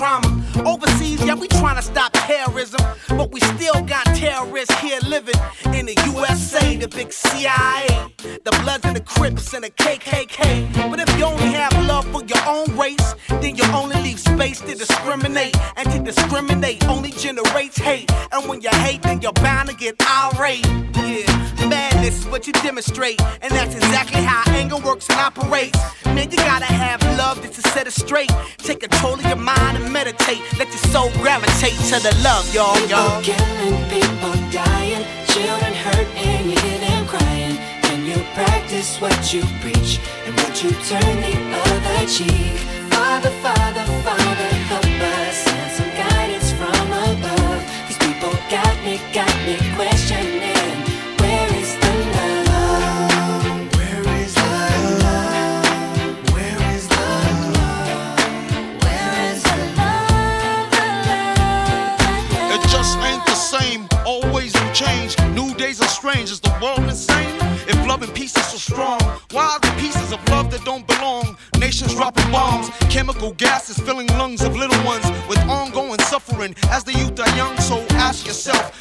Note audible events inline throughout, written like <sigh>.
trauma. Gases filling lungs of little ones with ongoing suffering. As the youth are young, so ask yourself, is the loving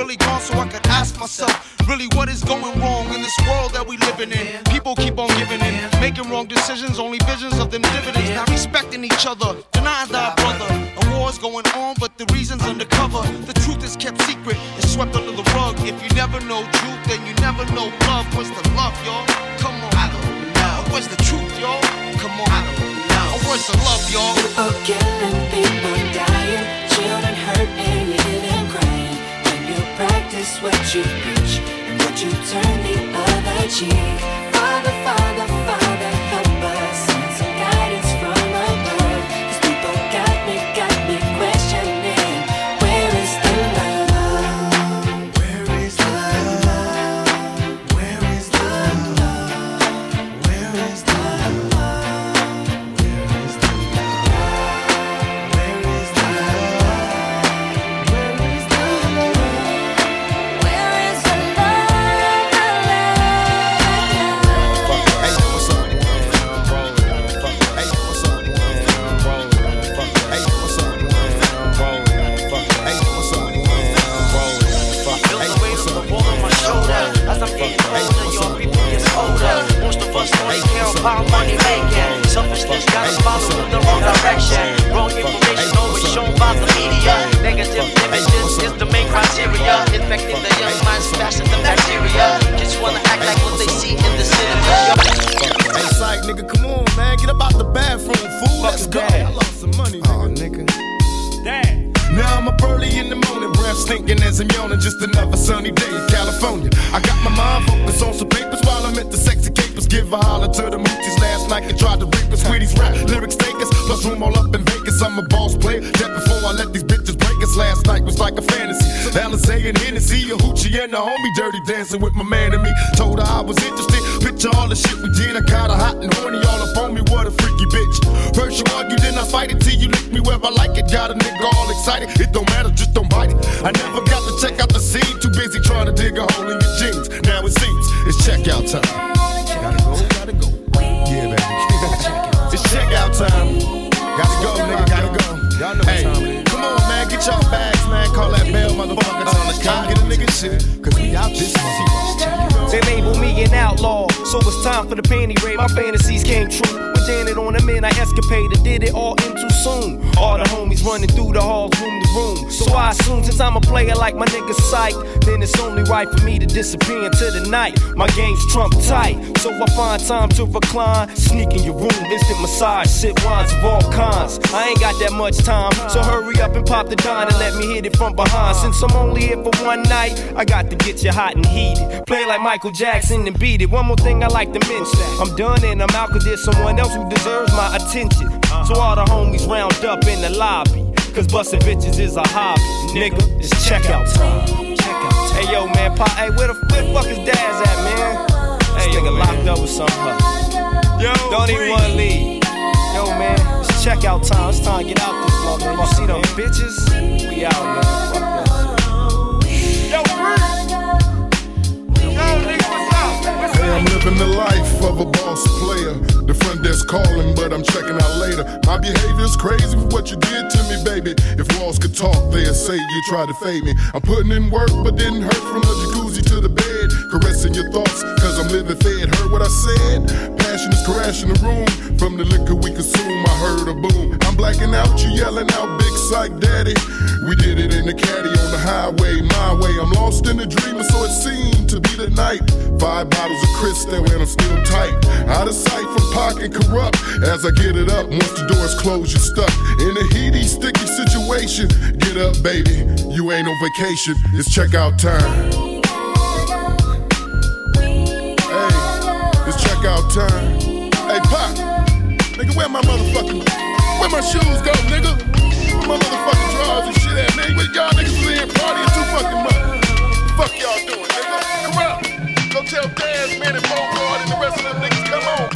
really gone? So I could ask myself, really, what is going wrong in this world that we living in? People keep on giving in, making wrong decisions, only visions of them dividends, not respecting each other, denying thy brother. A war's going on, but the reason's undercover. The truth is kept secret, it's swept under the rug. If you never know truth, then you never know love. What's the love, y'all? Come on. I don't know. Where's the truth, y'all? Come on. I don't know. Where's the love, y'all? People killing, people practice what you preach, and would you turn the other cheek? Father, Father, so it's time for the panty raid. My fantasies came true. Janet on the man, I escapaded, did it all in too soon. All the homies running through the halls, room room. So I assume since I'm a player like my nigga Psych, then it's only right for me to disappear into the night. My game's trump tight, so I find time to recline. Sneak in your room, instant massage, sip wines of all kinds. I ain't got that much time, so hurry up and pop the dime and let me hit it from behind. Since I'm only here for one night, I got to get you hot and heated. Play like Michael Jackson and beat it. One more thing I like to mention. I'm done and I'm out cause there's someone else who deserves my attention. So all the homies round up in the lobby. Cause busting bitches is a hobby. Nigga, it's checkout time. Hey yo, man, pop, hey, where the, where the fuck is Daz at, man? Hey, nigga locked up with some huh? Yo, don't even wanna leave. Yo, man, it's checkout time. It's time to get out this motherfucker. You see them bitches? We out, man. Fuck this. Yo, Hey, I'm living the life of a boss player. The calling, but I'm checking out later. My behavior's crazy for what you did to me, baby. If walls could talk, they'd say you tried to fade me. I'm putting in work, but didn't hurt from the jacuzzi to the bed. Caressing your thoughts, cause I'm living fed. Heard what I said? Passion is crashing the room. From the liquor we consume, I heard a boom. I'm blacking out, you yelling out, big psych daddy. We did it in the caddy on the highway, my way. I'm lost in a dream, so it seemed to be the night. Five bottles of crystal and I'm still tight. Out of sight from pocket corrupt. As I get it up, once the doors close, you're stuck in a heaty, sticky situation. Get up, baby. You ain't on vacation. It's checkout time. Checkout time. Hey, Pop. Nigga, where my motherfucking. Where my shoes go, nigga? Where my motherfucking drawers and shit at, man? Where y'all niggas was in partying too fucking much. Fuck y'all doing, nigga? Come on. Go tell Daz, man, and Bogart and the rest of them niggas, come on.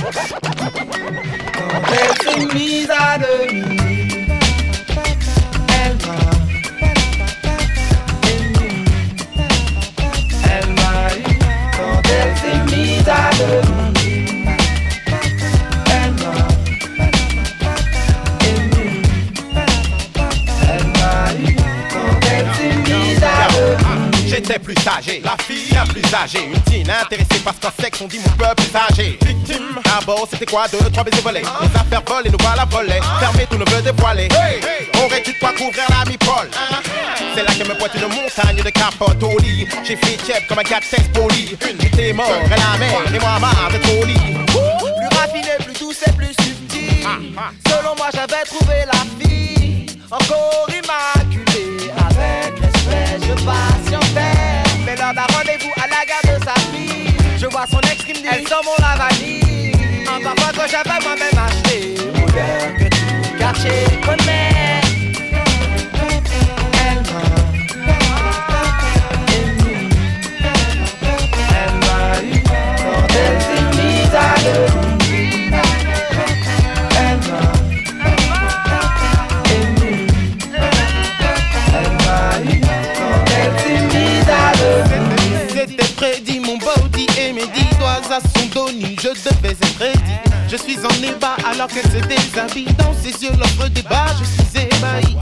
Elle m'a J'étais plus âgé, la fille bien plus âgée. Une teen intéressée par ce sexe, on dit mon peuple plus âgé. Victime, d'abord c'était quoi? Deux, trois baisers volés. Les affaires volées, nous voilà volés. Fermé, tout ne veut dévoiler Aurais-tu de quoi couvrir la mi-pole C'est là que me pointe une montagne de capote au lit. J'ai fait tiep comme un capitaine poli. Une t'es mort, et la mer, et moi marre d'être au lit Plus raffiné, plus douce et plus subtil. Selon moi, j'avais trouvé la fille encore immaculée. Je patientais. Mais lors d'un rendez-vous à la gare de sa fille, je vois son ex qui me dit Elle sent mon lavani. Un parfum que j'avais moi-même acheté. Odeur que tout quartier connaît. Mon body et mes dix doigts à son dos nu, je devais être ready. Je suis en ébat alors qu'elle se déshabille Dans ses yeux l'offre débat, je suis ébahi.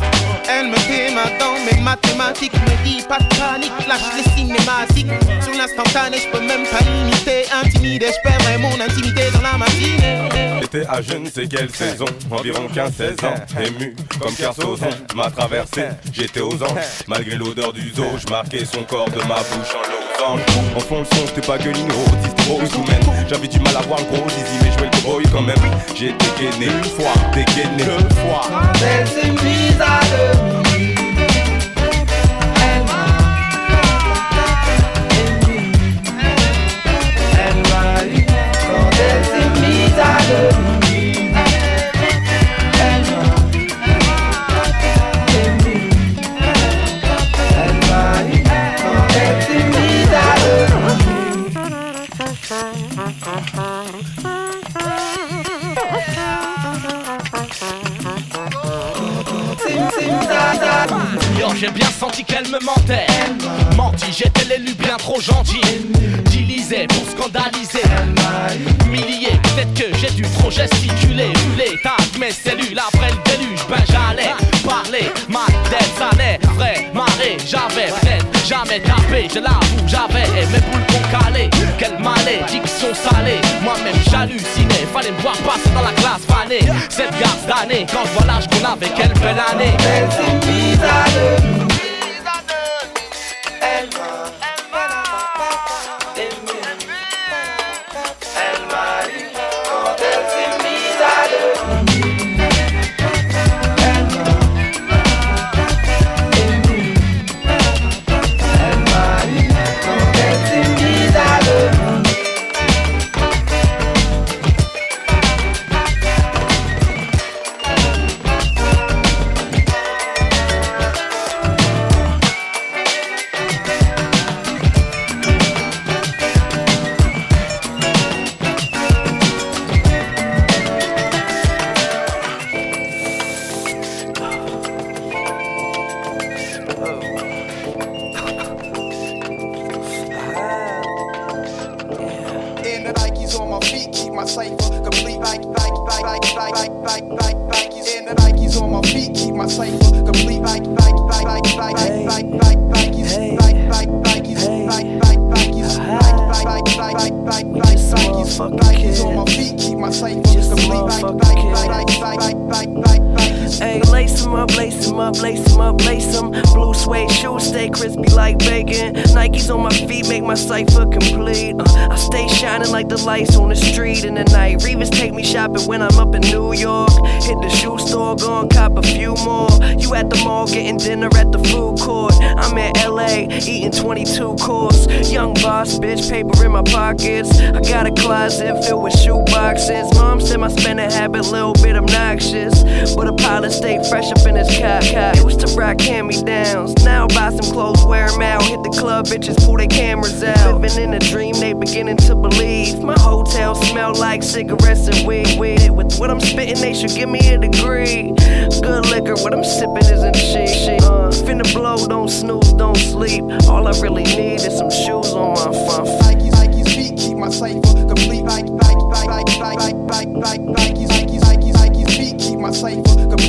Elle me déma dans mes mathématiques Me dit pas de panique, lâche les cinématiques. Sur l'instantané, je peux même pas imiter Intimidé, je perdrais mon intimité dans la matinée. J'étais à je ne sais quelle saison, environ 15-16 ans, ému comme Kersozon m'a traversé, j'étais aux anges, malgré l'odeur du zoo, je marquais son corps de ma bouche en En fond le son, c'était pas que ou sous-mène. J'avais du mal à voir le gros zizi, mais jouer le cowboy quand même. J'ai dégainé une fois, dégainé deux fois. À. Elle s'est à. J'ai bien senti qu'elle me mentait. Menti, j'étais l'élu bien trop gentil. Utilisé pour scandaliser. Humilié, peut-être que j'ai dû trop gesticuler. Huler, tac, mes cellules après le déluge. Ben j'allais parler, ma tête salait. Vrai, marée, j'avais peut-être jamais tapé. Je l'avoue, j'avais mes boules qu'on calait. Quelle malédiction salée. Moi-même j'hallucinais. Fallait me voir passer dans la classe fanée. Cette garce d'année, quand je vois l'âge qu'on avait, quelle belle année. Elle Uh, I stay shining like the lights on the street in the night. Revis take me shopping when I'm up in New York. Hit the shoe store, go and cop a few more. You at the mall getting dinner at the food court. I'm in LA eating 22 course. Young boss, bitch, paper in my pockets. I got a closet filled with shoe boxes. Mom said my spending habit little bit obnoxious, but a pilot stay fresh up in his cap. Used to rock hand me downs. Now buy some clothes, wear them out. Hit the club, bitches pull their cameras out. Living in a dream, they beginning to believe. My hotel smell like cigarettes and weed. weed. With what I'm spitting, they should give me a degree. Good liquor, what I'm sipping isn't shit. Uh, finna blow, don't snooze, don't sleep. All I really need is some shoes on my front. Nikes, Nikes, feet keep my cipher complete. Nike, Nike, Nike, Nike, Nike, Nike, Nikes, Nikes, Nikes, Nikes, feet keep my cipher complete.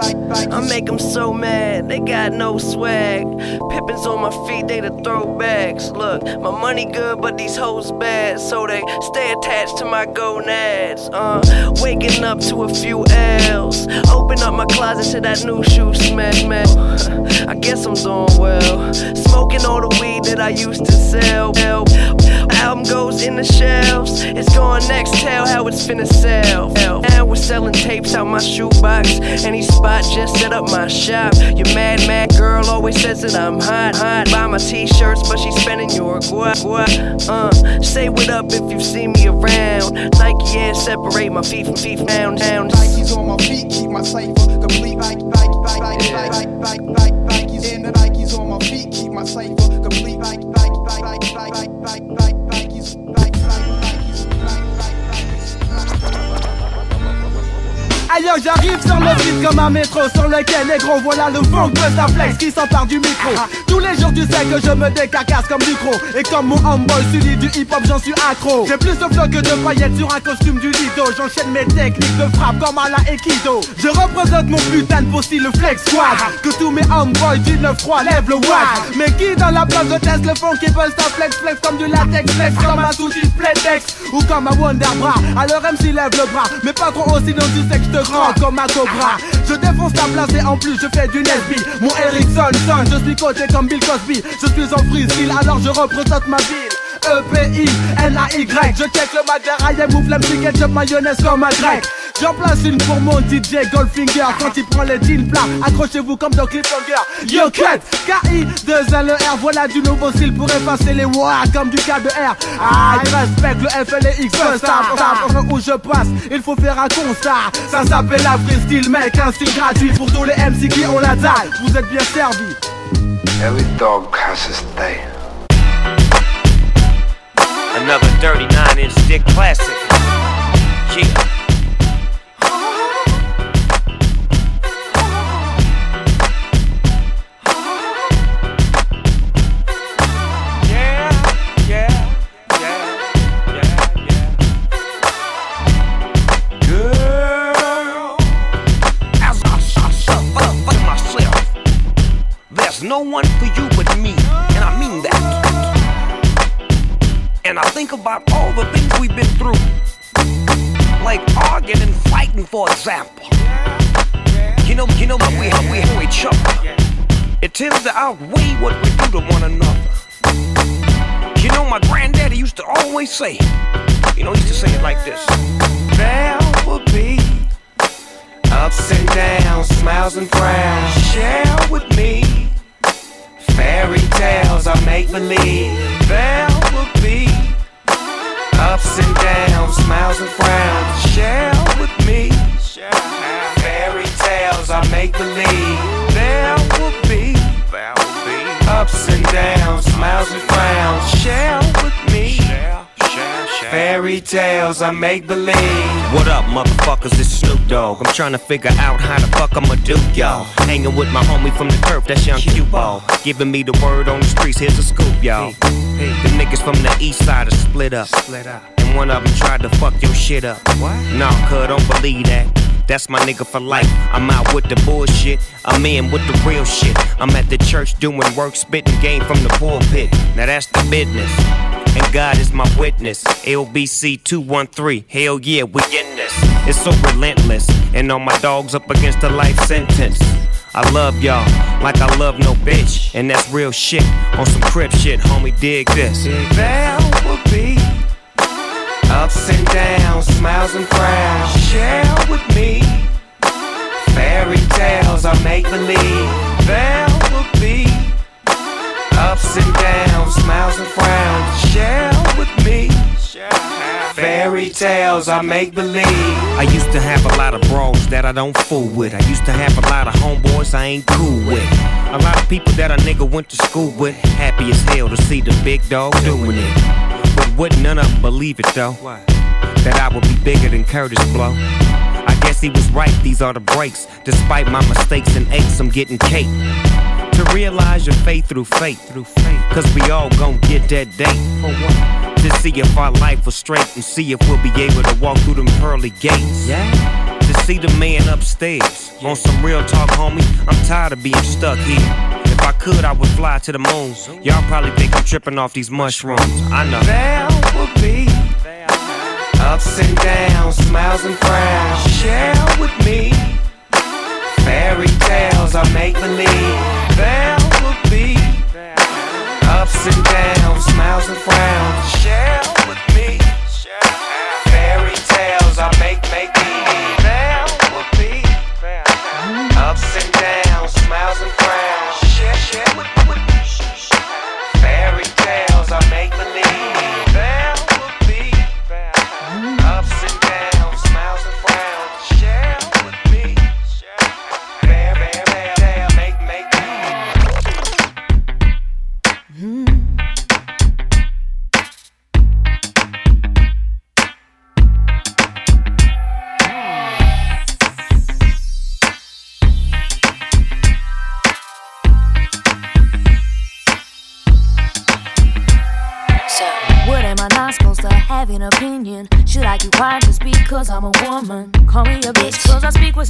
I make them so mad, they got no swag. Pippens on my feet, they the throwbacks. Look, my money good, but these hoes bad, so they stay attached to my gonads. Uh, waking up to a few L's. Open up my closet to that new shoe smash, man. <laughs> Guess I'm doing well. Smoking all the weed that I used to sell. Album goes in the shelves. It's going next, tell how it's finna sell. Now we're selling tapes out my shoebox. Any spot, just set up my shop. Your mad, mad girl always says that I'm hot, hot. Buy my t-shirts, but she's spending your guap. Uh, say what up if you see me around. Nike air separate my feet from feet down, down. Nikes on my feet keep my cipher complete. Nikes and the Nikes on my feet keep my cipher complete. Nike, Nike, Nike, Nike, Nike, Nike, Nike, Nikes, Nike, Ailleurs j'arrive sur le beat comme un métro Sur lequel négro voilà le funk flex qui s'empare du micro. Tous les jours tu sais que je me décarcasse comme du gros Et comme mon homeboy celui du hip hop j'en suis accro. J'ai plus de flow que de paillettes sur un costume du lido. J'enchaîne mes techniques de frappe comme à la Aikido. Je représente mon putain de possible le flex squad. Que tous mes homeboys du 9-3 lèvent le watt Mais qui dans la place de le funk qui buzz ta flex flex comme du latex flex Comme un sous playtex ou comme un Wonder Bra. Alors MC lève le bras mais pas trop aussi non tu sais que je te comme un cobra. Je défonce ta place et en plus je fais du Nesby. Mon Ericsson son, je suis côté comme Bill Cosby. Je suis en freestyle alors je représente ma ville. E-P-I-N-A-Y Je check le Mac I move la mayonnaise comme un grec J'en place une pour mon DJ Goldfinger. Quand il prend les jeans plats Accrochez-vous comme dans Cliffhanger. Yo cut. K-I 2 L E R Voilà du nouveau style pour effacer les wa comme du K de R. Ah il respecte le F et les X où je passe Il faut faire un constat. Ça s'appelle la freestyle mec Un style gratuit pour tous les MC qui ont la dalle Vous êtes bien servis Every dog has his day. Another 39 inch dick classic. Yeah. And I think about all the things we've been through, like arguing and fighting, for example. You know, you know what we we help each other. It tends to outweigh what we do to one another. You know, my granddaddy used to always say, you know, he used to say it like this: There will be ups and downs, smiles and frowns. Share with me Fairy tales are make believe. There will be ups and downs, smiles and frowns. Share with me. Fairy tales are make believe. There will be ups and downs, smiles and frowns. Share with me. Fairy tales, I make believe. What up, motherfuckers? It's Snoop Dogg. I'm trying to figure out how the fuck I'ma do, y'all. Hanging with my homie from the turf, that's young Q Ball. Giving me the word on the streets, here's a scoop, y'all. The niggas from the east side are split up. And one of them tried to fuck your shit up. What? Nah, cuz, don't believe that. That's my nigga for life. I'm out with the bullshit. I'm in with the real shit. I'm at the church doing work, spitting game from the pulpit. Now that's the business. And God is my witness. LBC 213. Hell yeah, we in this. It's so relentless. And all my dogs up against a life sentence. I love y'all like I love no bitch. And that's real shit. On some crip shit, homie, dig this. There will be ups and downs, smiles and frowns. Share with me fairy tales I make believe. There will be ups and downs, smiles and frowns. Share with me. Fairy tales I make believe. I used to have a lot of bros that I don't fool with. I used to have a lot of homeboys I ain't cool with. A lot of people that a nigga went to school with. Happy as hell to see the big dog doing it. But wouldn't none of them believe it though? That I would be bigger than Kurtis Blow. I guess he was right, these are the breaks. Despite my mistakes and aches, I'm getting cake. To realize your faith through faith, through faith. Cause we all gon' get that date. What? To see if our life was straight and see if we'll be able to walk through them pearly gates. Yeah. To see the man upstairs. On some real talk, homie, I'm tired of being stuck here. If I could, I would fly to the moon. Y'all probably think I'm tripping off these mushrooms. I know. There will be ups and downs, smiles and frowns. Share with me fairy tales I make believe. There will be ups and downs, smiles and frowns. Share with me fairy tales I make make believe. There will be ups and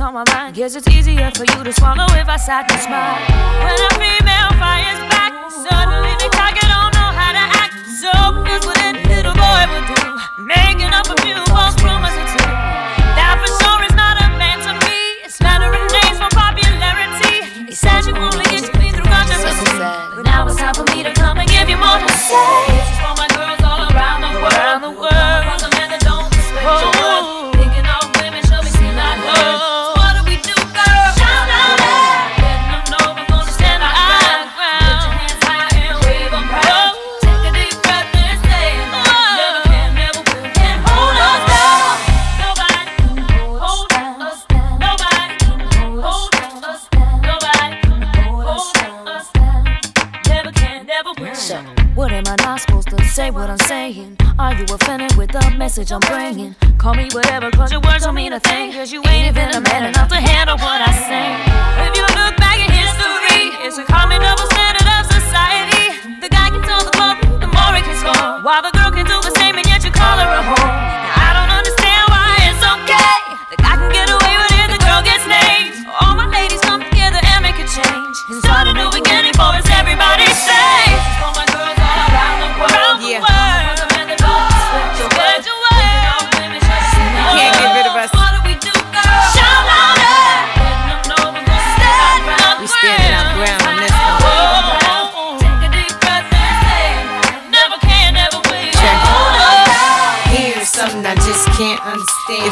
on my mind. Guess it's easier for you to swallow if I sat and smile. When a female fires back, suddenly talk and don't know how to act. So, here's what any little boy would do making up a few false rumors or two. That for sure is not a man to me. It's slandering names for popularity. He said you only get to me through controversy. But now it's time for me to come and give you more to say. Say? What I'm saying? Are you offended with the message I'm bringing? Call me whatever, cause your words don't mean a thing. Cause you ain't even a man enough to handle what I say. If you look back at history, it's a common double standard of society. The guy can tell the club, the more he can score. While the girl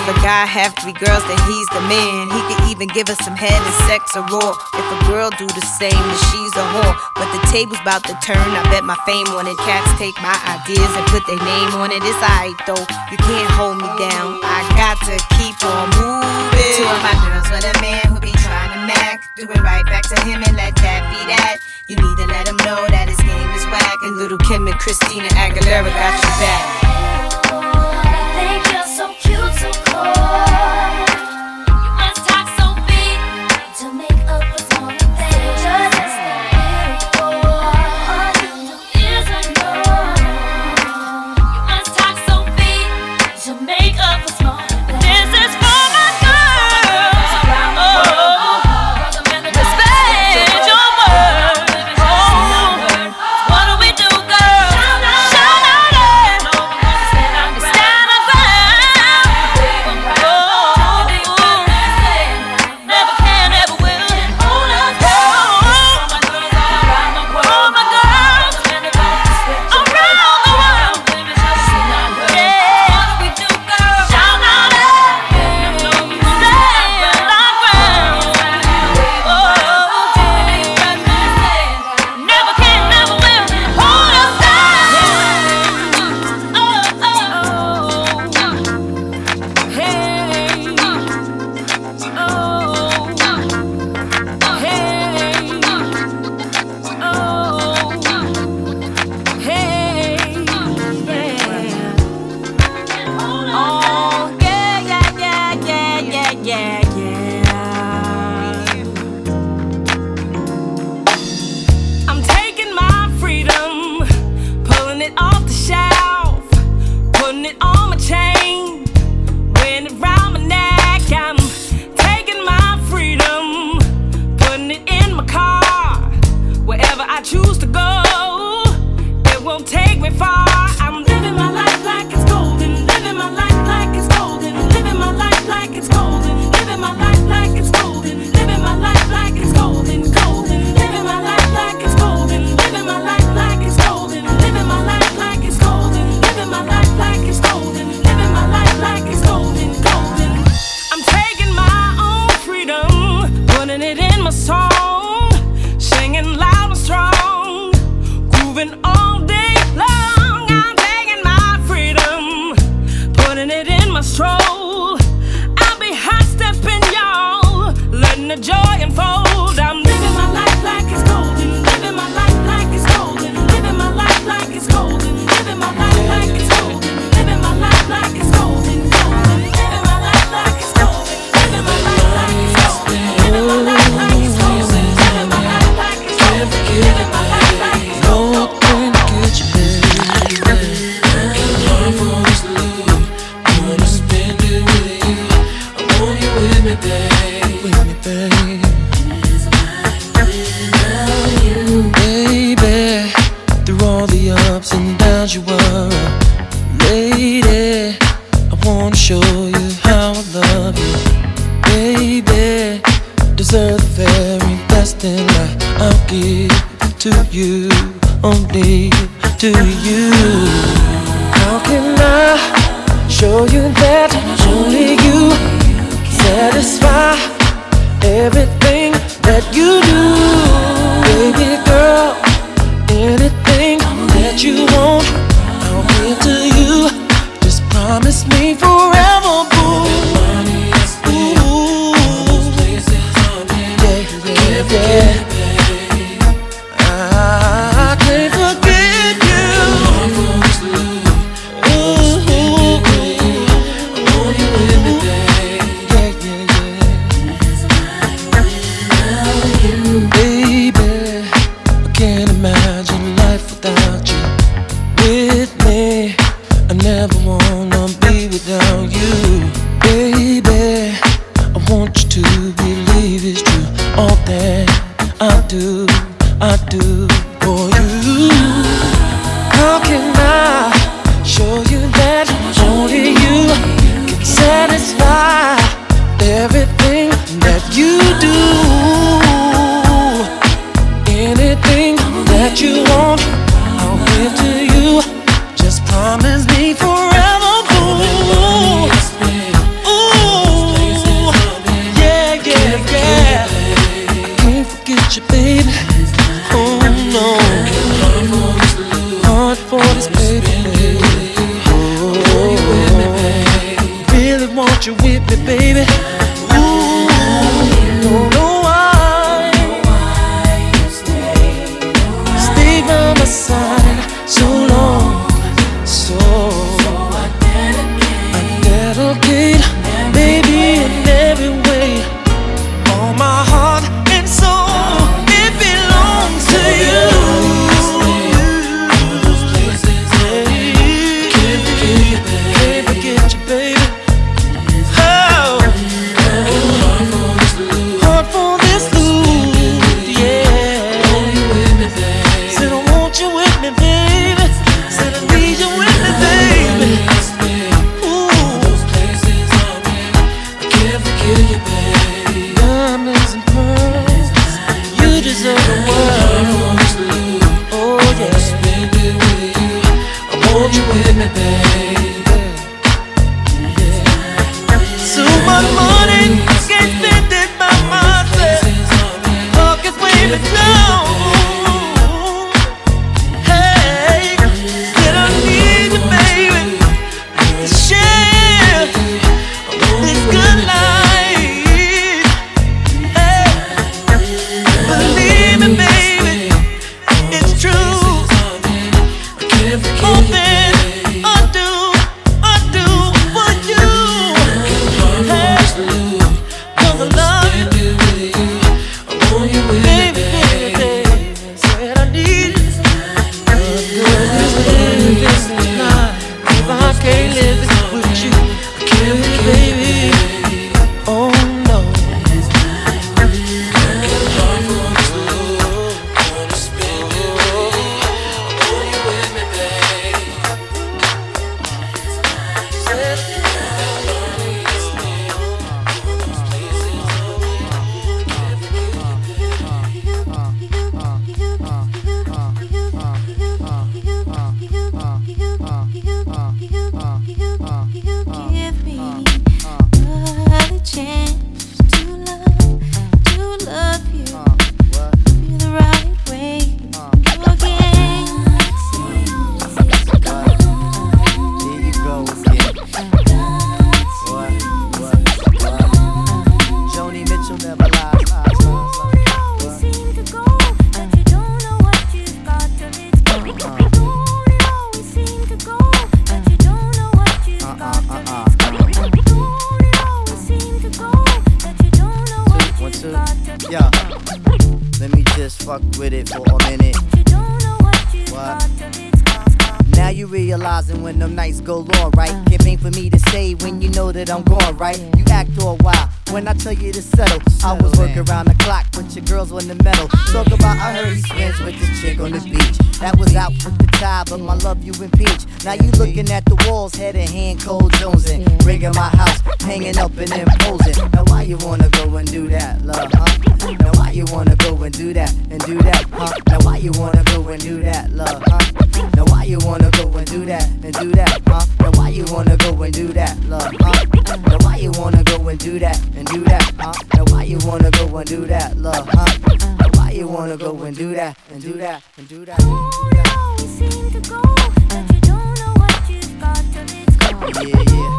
If a guy have three girls, then he's the man. He could even give us some head and sex or raw. If a girl do the same, then she's a whore. But the table's about to turn. I bet my fame on it. Cats take my ideas and put their name on it. It's alright though. You can't hold me down. I got to keep on moving. Two of my girls with a man who be trying to mac. Do it right back to him and let that be that. You need to let him know that his game is whack. And Lil' Kim and Christina Aguilera got your back. Oh. with me. With me. Baby, through all the ups and downs, you were love, huh? Now why you wanna go and do that and do that, huh? Now why you wanna go and do that, love, huh? Now why you wanna go and do that and do that and do that? Yeah, yeah.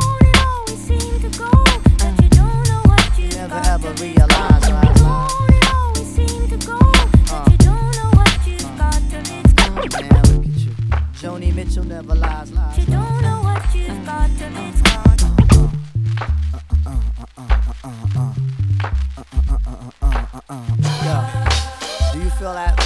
Never ever realize, look at you. Joni Mitchell never lies, lies. You don't know what you've got. Uh, yo, do you feel that?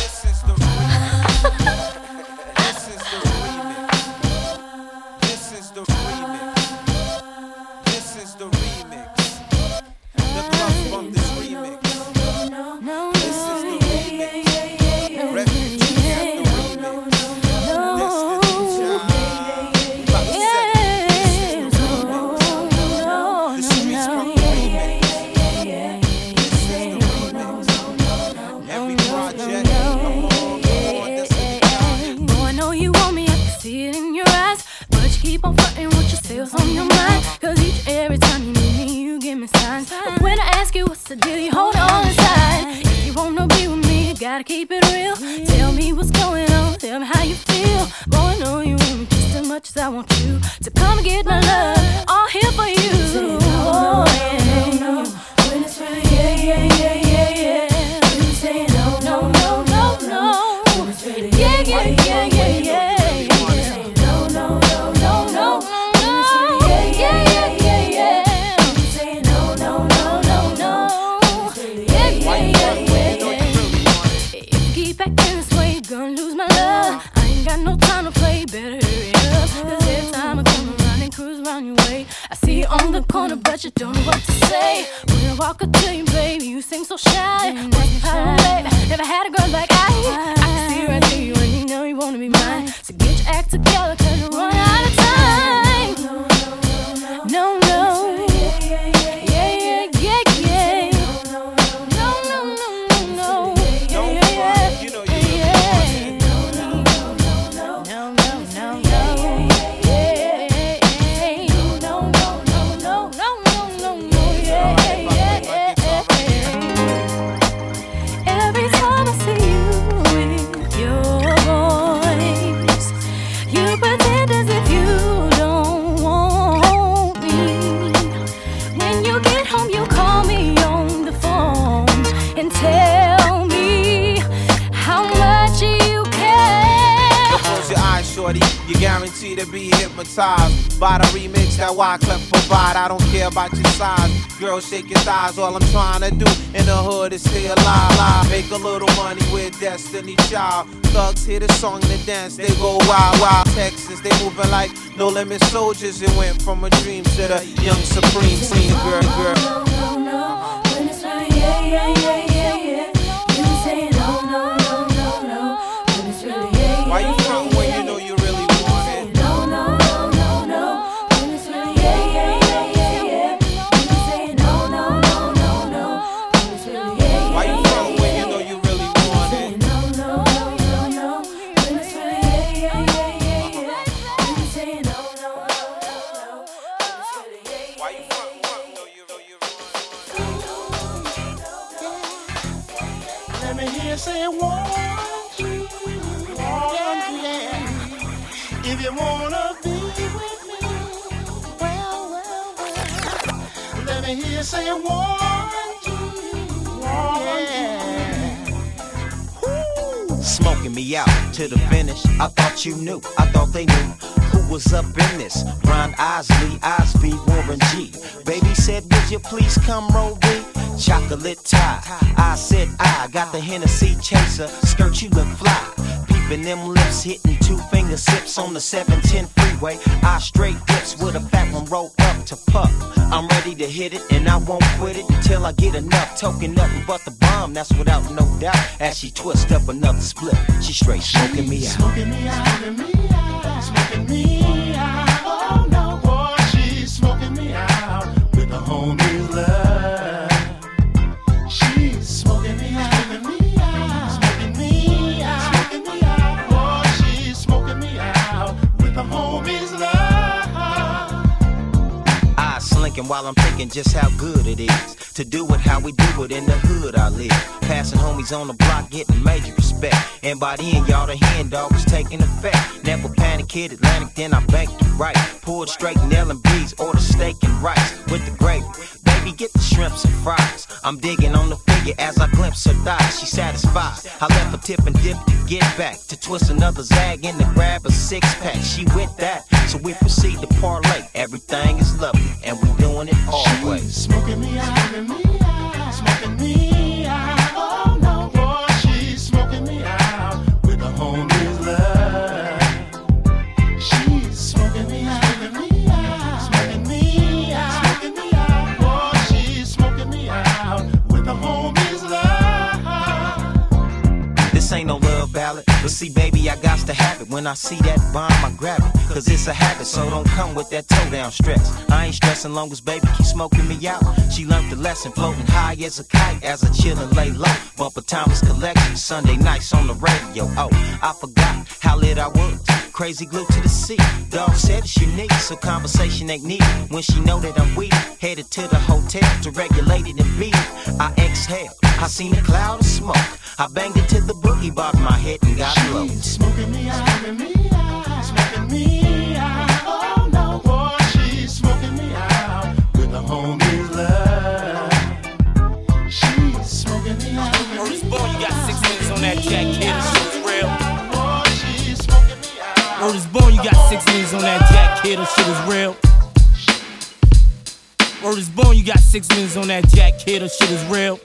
Gotta keep it real. Yeah. Tell me what's going on. Tell me how you feel. Boy, I know you want me just as much as I want you. So come and get my love. All here for you. Oh, yeah. but you don't know what to say. When I walk up to you, babe, you seem so shy. Mm, Never had a girl like I. I can see right through you, and you know you wanna be mine. So get your act together. To be hypnotized by the remix that Wyclef provide. I don't care about your size. Girl, shake your thighs. All I'm trying to do in the hood is stay alive. alive. Make a little money with Destiny Child. Thugs hear the song and the dance, they go wild, wild. Texas, they moving like no limit soldiers. It went from a dream to the young supreme scene, girl, girl. Yeah, yeah, yeah, yeah, yeah. Smoking me out to the finish. I thought you knew, I thought they knew who was up in this. Ron Isley, Osby, Warren G. Baby said, Would you please come roll me? Chocolate tie. I said, I got the Hennessy chaser. Skirt, you look fly. Peeping them lips, hitting two finger sips on the 710 freeway. I straight dips with a fat one roll up to puff. I'm ready to hit it and I won't quit it until I get enough. Token nothing but the bomb, that's without no doubt. As she twists up another split, she straight smoking me out. Smoking me out, smoking me out, smoking me out. I slinking while I'm thinking just how good it is to do it how we do it in the hood I live. Passing homies on the block, getting major respect. And by then, y'all, the hand dog was taking effect. Never panic, kid Atlantic, then I banked it right. Pulled straight L and B's, ordered steak and rice with the gravy. Baby, get the shrimps and fries. I'm digging on the figure as I glimpse her thighs. She satisfied. I left a tip and dip to get back. To twist another zag and to grab a six pack. She with that, so we proceed to parlay. Everything is lovely, and we When I see that bomb, I grab it. Cause it's a habit, so don't come with that toe down stress. I ain't stressing long as baby keep smoking me out. She learned the lesson, floating high as a kite as I chill and lay low. Bumper Thomas collection, Sunday nights on the radio. Oh, I forgot how lit I was. Crazy glued to the seat. Dog said it's unique, so conversation ain't needed. When she know that I'm weak, headed to the hotel to regulate it and beat. I exhale, I seen a cloud of smoke. I banged it to the boogie box my head and got low. Smoking me out, smoking me out, smoking me out. Oh no, boy, she's smoking me out with the homies love. She's smoking me out. Maurice Bone, you got six minutes on that jack kid. The shit is real. Oh, boy, she's smoking me out. Maurice Bone, you got six minutes on that jack kid. The shit is real. Maurice Bone, you got six minutes on that jack kid. The shit is real.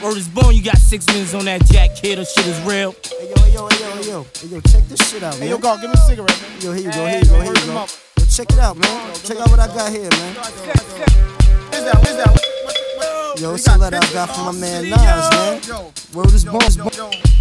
Maurice Bone, you got six minutes on that jack kid. The shit is real. Hey yo, hey yo, hey yo, hey yo, hey yo, check this shit out, man. Hey, yo, God, give me a cigarette, man. Yo, here you go, here you go, here you go. Yo, check it out, man. Check out what I got here, man. Where's that? Where's that? Yo, it's a letter I got from my man Nas, man. Word is bones.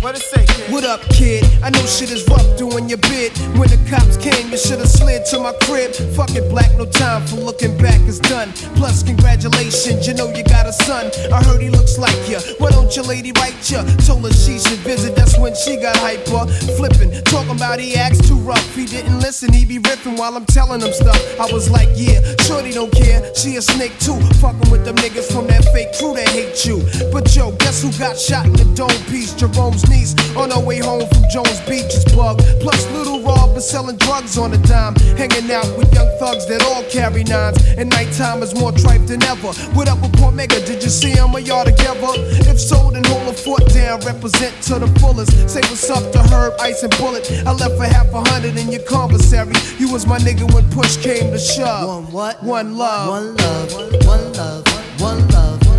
What it say, kid? What up, kid? I know shit is rough doing your bid. When the cops came, you should've slid to my crib. Fuck it, black, no time for looking back, it's done. Plus, congratulations, you know you got a son. I heard he looks like ya. Why don't your lady write ya? Told her she should visit, that's when she got hyper. Flipping, talking about he acts too rough. He didn't listen, he be ripping while I'm telling him stuff. I was like, yeah, shorty don't care. She a snake too. Fucking with them niggas from that fake crew that hate you. But yo, guess who got shot in the dome piece? Jerome's niece on her way home from Jones Beach is bug. Plus, little Rob is selling drugs on a dime. Hanging out with young thugs that all carry nines. And nighttime is more tripe than ever. What up with Poor Mega? Did you see him or y'all together? If so, then hold a foot down, represent to the fullest. Say what's up to Herb, Ice, and Bullet. I left for half a hundred in your commissary. You was my nigga when push came to shove. One what? One love. One love. One love. One love. One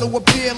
to of beer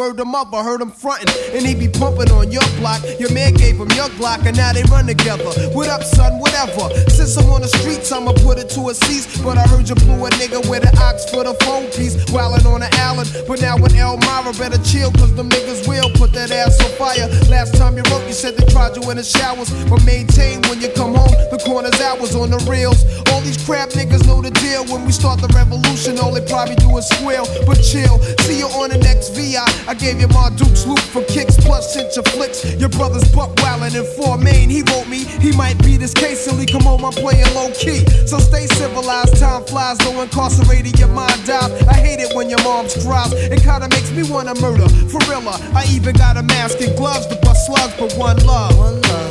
Word up, I heard him fronting. And he be pumping on your block. Your man gave him your Glock, and now they run together. What up, son? Whatever. Since I'm on the streets, I'ma put it to a cease. But I heard you blew a nigga with an ox for the phone piece. Wildin' on the island. But now with Elmira, better chill, cause them niggas will put that ass on fire. Last time you wrote, you said they tried you in the showers. But maintain when you come home, the corner's hours on the reels. All these crap niggas know the deal. When we start the revolution, all they probably do is squeal. But chill, see you on the next VI. I gave you my Duke's loop for kicks, plus sent your flicks. Your brother's buck wildin' in four main. He wrote me, he might be this case silly. Come on, I'm playing low key. So stay civilized, time flies, though incarcerated, your mind dies. I hate it when your mom's cries. It kinda makes me wanna murder. For real, I even got a mask and gloves to bust slugs, but one love. One love.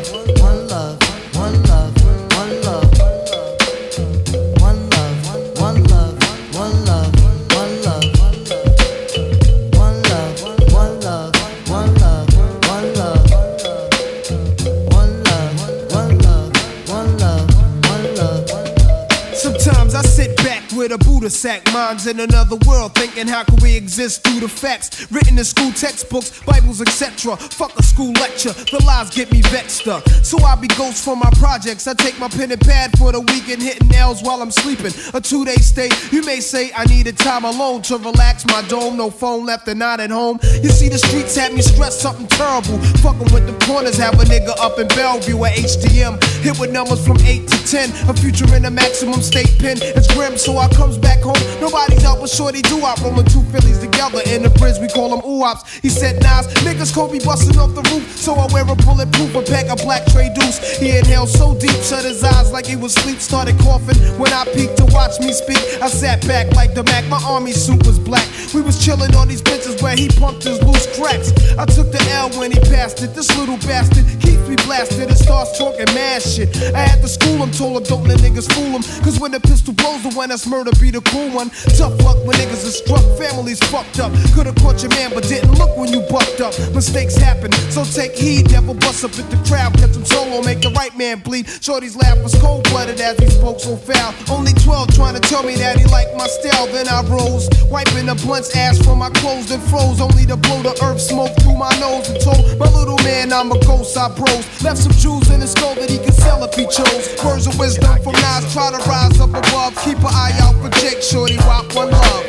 A sack, minds in another world, thinking how can we exist through the facts written in school textbooks, Bibles, etc. Fuck a school lecture, the lies get me vexed up. So I be ghost for my projects. I take my pen and pad for the weekend, hitting nails while I'm sleeping. A two day stay, you may say I needed time alone to relax my dome. No phone left and not at home. You see, the streets had me stressed something terrible. Fucking with the corners, have a nigga up in Bellevue at HDM. Hit with numbers from 8 to 10. A future in a maximum state pen. It's grim, so I comes back home. Nobody's with Shorty do I rolling two Phillies together in the bridge. We call them oops. He said, Nas, niggas could be busting off the roof. So I wear a bulletproof, a pack of black tray deuce. He inhaled so deep, shut his eyes like he was asleep. Started coughing when I peeked to watch me speak. I sat back like the Mac. My army suit was black. We was chilling on these benches where he pumped his loose cracks. I took the L when he passed it. This little bastard keeps me blasted and starts talking mad shit. I had to school him, told him don't let niggas fool him. Cause when the pistol blows, the one that's murder be the cool one. Tough luck when niggas are struck, families fucked up. Could've caught your man, but didn't look when you bucked up. Mistakes happen, so take heed. Never bust up at the crowd, catch him solo, make the right man bleed. Shorty's laugh was cold blooded as he spoke so foul. Only 12 trying to tell me that he liked my style. Then I rose, wiping the blunt's ass from my clothes, then froze. Only to blow the earth smoke through my nose and told my little man I'm a ghost. I bros left some jewels in his skull that he could sell if he chose. Words of wisdom from Nas, try to rise up above. Keep an eye out for Jake, shorty, rock one love.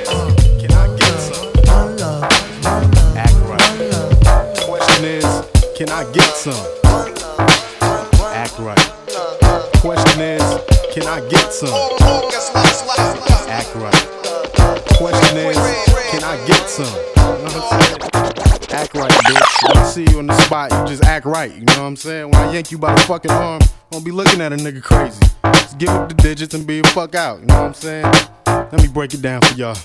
Can I get some? Act right. Question is, can I get some? Act right. Question is, can I get some? Act right. Question is, can I get some? You know what I'm saying? Act right, bitch. When I see you in the spot, you just act right. You know what I'm saying? When I yank you by the fucking arm, don't be looking at a nigga crazy. Just give it the digits and be a fuck out. You know what I'm saying? Let me break it down for y'all.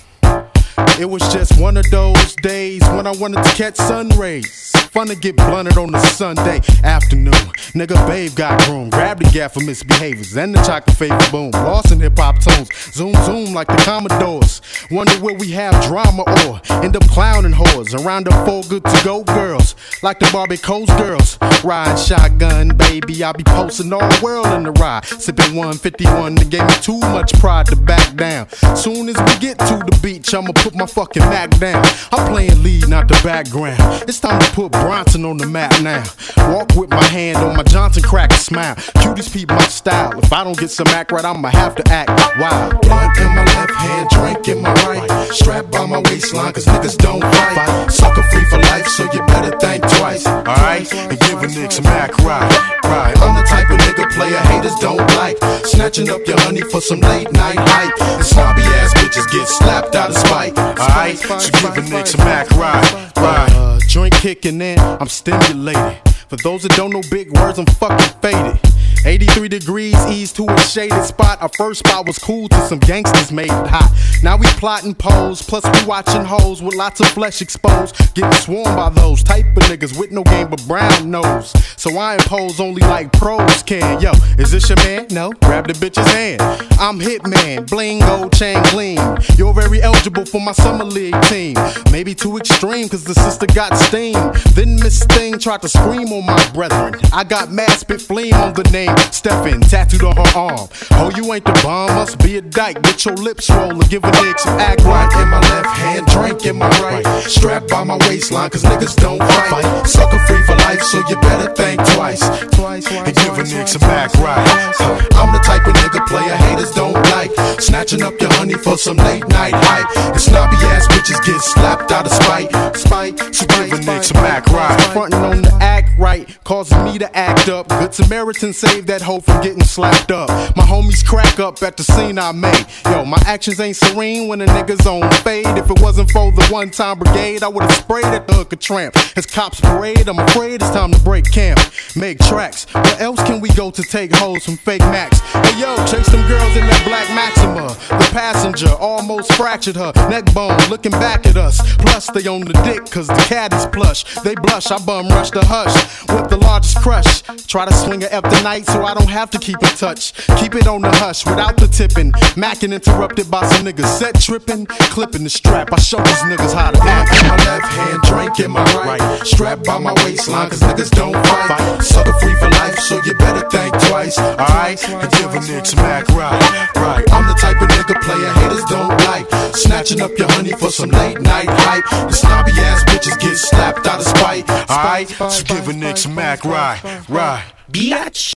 It was just one of those days when I wanted to catch sun rays. Fun to get blunted on a Sunday afternoon. Nigga, babe got groom. Grabbed the gap for misbehaviors and the chocolate favor boom. Lost in hip hop tones. Zoom, zoom like the Commodores. Wonder where we have drama or end up clowning whores around the four good to go girls. Like the Barbie girls. Ride shotgun, baby. I be posting all the world in the ride. Sipping 151 that gave me too much pride to back down. Soon as we get to the beach, I'ma put my fucking Mac down. I'm playing lead, not the background. It's time to put Bronson on the map now. Walk with my hand on my Johnson crack and smile. Cuties peep my style. If I don't get some act right, I'ma have to act wild. Blunt in my left hand, drink in my right. Strap by my waistline, cause niggas don't fight. Sucker free for life, so you better think twice. Alright? And give a nigga some act right. Right. I'm the type of nigga player haters don't like. Snatching up your honey for some late night hype. And snobby ass bitches get slapped out of spite. Alright? So give a nigga some act right. Right. Joint kicking in, I'm stimulated. For those that don't know big words, I'm fucking faded. 83 degrees, ease to a shaded spot. Our first spot was cool till some gangsters made it hot. Now we plotting pose, plus we watching hoes with lots of flesh exposed. Getting swarmed by those type of niggas with no game but brown nose. So I impose only like pros can. Yo, is this your man? No, grab the bitch's hand. I'm Hitman, bling, gold chain gleam. You're very eligible for my summer league team. Maybe too extreme, cause the sister got steam. Then Miss Thing tried to scream on my brethren. I got mad spit flame on the name Steffin, tattooed on her arm. Oh, you ain't the bomb, must be a dyke. Get your lips rolled give a nigga some act right. In my left hand, drink in my right. Strapped by my waistline, cause niggas don't fight. Sucker free for life, so you better think twice. Twice, and give a nigga some act right. I'm the type of nigga player haters don't like. Snatching up your honey for some late night hype. And snobby ass bitches get slapped out of spite. Spite, so give a nigga some act right. Frontin' on right, causes me to act up. Good Samaritan save that hoe from getting slapped up. My homies crack up at the scene I made. Yo, my actions ain't serene when a nigga's on fade. If it wasn't for the one time brigade, I would've sprayed at the hooker tramp. As cops parade, I'm afraid it's time to break camp. Make tracks. Where else can we go to take hoes from fake Max? Hey yo, chase them girls in that black Maxima. The passenger almost fractured her neck bone, looking back at us. Plus, they on the dick, cause the cat is plush. They blush, I bum rush the hush with the largest crush. Try to swing a F the night so I don't have to keep in touch. Keep it on the hush without the tipping. Mackin' interrupted by some niggas set tripping. Clipping the strap, I show these niggas how to act. My left hand, drink in my right. Strapped by my waistline, cause niggas don't fight. Sucker free for life, so you better think twice. Alright, and give a nigga some act right. Right, I'm the type of nigga player haters don't like. Snatching up your honey for some late night hype. The snobby ass bitches get slapped out of spite. Alright, so give a nigga Mac right. Right. Biatch.